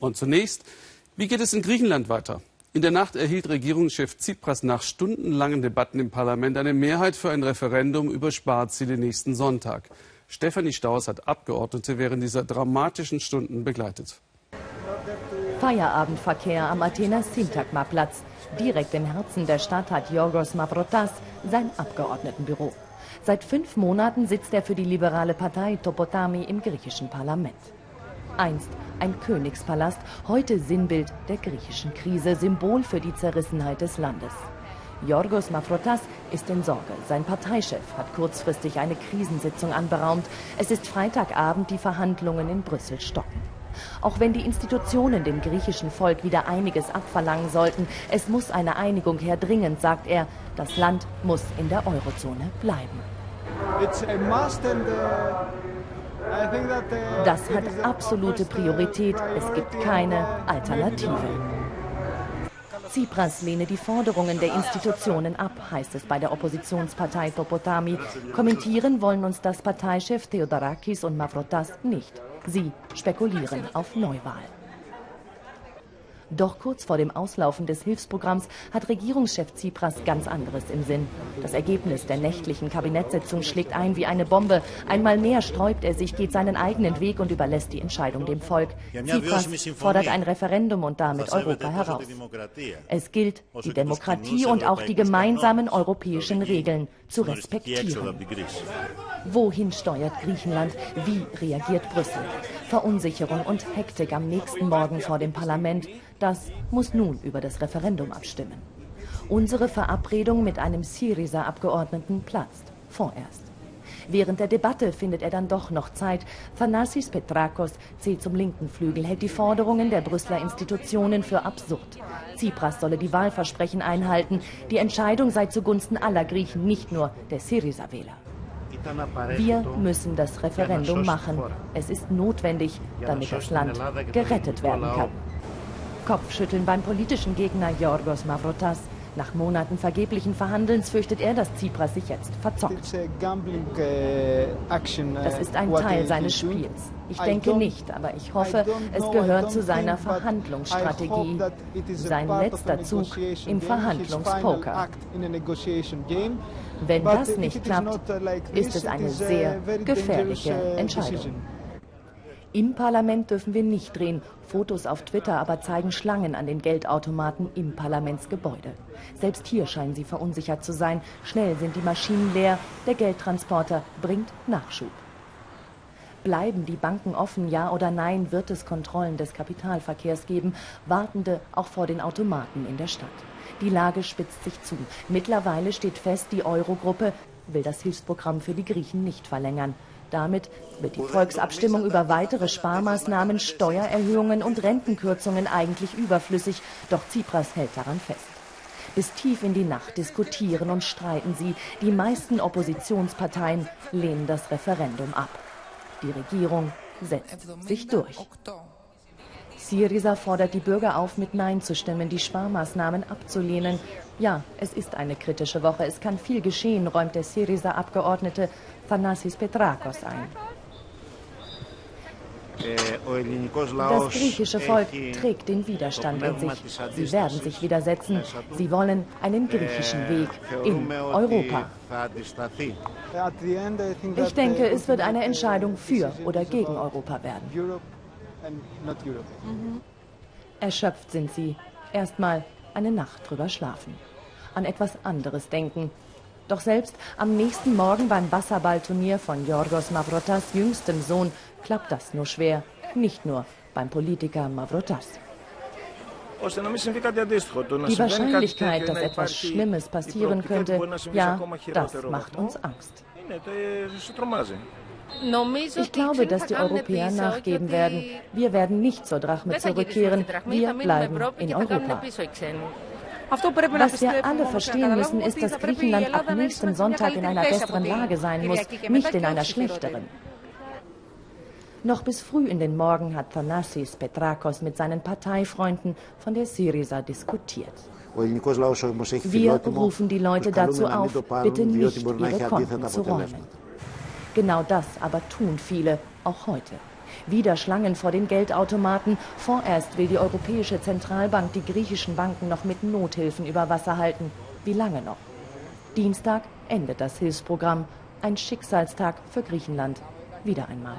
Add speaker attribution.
Speaker 1: Und zunächst, wie geht es in Griechenland weiter? In der Nacht erhielt Regierungschef Tsipras nach stundenlangen Debatten im Parlament eine Mehrheit für ein Referendum über Sparziele nächsten Sonntag. Stefanie Staus hat Abgeordnete während dieser dramatischen Stunden begleitet.
Speaker 2: Feierabendverkehr am Athener Syntagma-Platz. Direkt im Herzen der Stadt hat Yorgos Mavrotas sein Abgeordnetenbüro. Seit fünf Monaten sitzt er für die liberale Partei Topotami im griechischen Parlament. Einst ein Königspalast, heute Sinnbild der griechischen Krise, Symbol für die Zerrissenheit des Landes. Yorgos Mafrotas ist in Sorge. Sein Parteichef hat kurzfristig eine Krisensitzung anberaumt. Es ist Freitagabend, die Verhandlungen in Brüssel stocken. Auch wenn die Institutionen dem griechischen Volk wieder einiges abverlangen sollten, es muss eine Einigung her dringend, sagt er. Das Land muss in der Eurozone bleiben. It's a must and, uh das hat absolute Priorität. Es gibt keine Alternative. Tsipras lehne die Forderungen der Institutionen ab, heißt es bei der Oppositionspartei Topotami. Kommentieren wollen uns das Parteichef Theodorakis und Mavrotas nicht. Sie spekulieren auf Neuwahl. Doch kurz vor dem Auslaufen des Hilfsprogramms hat Regierungschef Tsipras ganz anderes im Sinn. Das Ergebnis der nächtlichen Kabinettssitzung schlägt ein wie eine Bombe. Einmal mehr sträubt er sich, geht seinen eigenen Weg und überlässt die Entscheidung dem Volk. Tsipras fordert ein Referendum und damit Europa heraus. Es gilt, die Demokratie und auch die gemeinsamen europäischen Regeln zu respektieren. Wohin steuert Griechenland? Wie reagiert Brüssel? Verunsicherung und Hektik am nächsten Morgen vor dem Parlament. Das muss nun über das Referendum abstimmen. Unsere Verabredung mit einem Syriza-Abgeordneten platzt vorerst. Während der Debatte findet er dann doch noch Zeit. Thanassis Petrakos zählt zum linken Flügel, hält die Forderungen der Brüsseler Institutionen für absurd. Tsipras solle die Wahlversprechen einhalten. Die Entscheidung sei zugunsten aller Griechen, nicht nur der Syriza-Wähler. Wir müssen das Referendum machen. Es ist notwendig, damit das Land gerettet werden kann. Kopfschütteln beim politischen Gegner Yorgos Mavrotas. Nach Monaten vergeblichen Verhandelns fürchtet er, dass Tsipras sich jetzt verzockt. Das ist ein Teil seines Spiels. Ich denke nicht, aber ich hoffe, es gehört zu seiner Verhandlungsstrategie. Sein letzter Zug im Verhandlungspoker. Wenn das nicht klappt, ist es eine sehr gefährliche Entscheidung. Im Parlament dürfen wir nicht drehen. Fotos auf Twitter aber zeigen Schlangen an den Geldautomaten im Parlamentsgebäude. Selbst hier scheinen sie verunsichert zu sein. Schnell sind die Maschinen leer. Der Geldtransporter bringt Nachschub. Bleiben die Banken offen, ja oder nein, wird es Kontrollen des Kapitalverkehrs geben, Wartende auch vor den Automaten in der Stadt. Die Lage spitzt sich zu. Mittlerweile steht fest, die Eurogruppe will das Hilfsprogramm für die Griechen nicht verlängern. Damit wird die Volksabstimmung über weitere Sparmaßnahmen, Steuererhöhungen und Rentenkürzungen eigentlich überflüssig. Doch Tsipras hält daran fest. Bis tief in die Nacht diskutieren und streiten sie. Die meisten Oppositionsparteien lehnen das Referendum ab. Die Regierung setzt sich durch. Syriza fordert die Bürger auf, mit Nein zu stimmen, die Sparmaßnahmen abzulehnen. Ja, es ist eine kritische Woche. Es kann viel geschehen, räumt der Syriza-Abgeordnete Thanasis Petrakos ein. Das griechische Volk trägt den Widerstand in sich. Sie werden sich widersetzen. Sie wollen einen griechischen Weg in Europa. Ich denke, es wird eine Entscheidung für oder gegen Europa werden. Mhm. Erschöpft sind sie. Erstmal eine Nacht drüber schlafen. An etwas anderes denken. Doch selbst am nächsten Morgen beim Wasserballturnier von Yorgos Mavrotas jüngstem Sohn klappt das nur schwer. Nicht nur beim Politiker Mavrotas. Die Wahrscheinlichkeit, dass etwas Schlimmes passieren könnte, ja, das macht uns Angst. Ich glaube, dass die Europäer nachgeben werden. Wir werden nicht zur Drachme zurückkehren. Wir bleiben in Europa. Was wir alle verstehen müssen, ist, dass Griechenland ab nächstem Sonntag in einer besseren Lage sein muss, nicht in einer schlechteren. Noch bis früh in den Morgen hat Thanassis Petrakos mit seinen Parteifreunden von der Syriza diskutiert. Wir rufen die Leute dazu auf, bitte nicht ihre Konten zu räumen. Genau das aber tun viele, auch heute. Wieder Schlangen vor den Geldautomaten. Vorerst will die Europäische Zentralbank die griechischen Banken noch mit Nothilfen über Wasser halten. Wie lange noch? Dienstag endet das Hilfsprogramm. Ein Schicksalstag für Griechenland. Wieder einmal.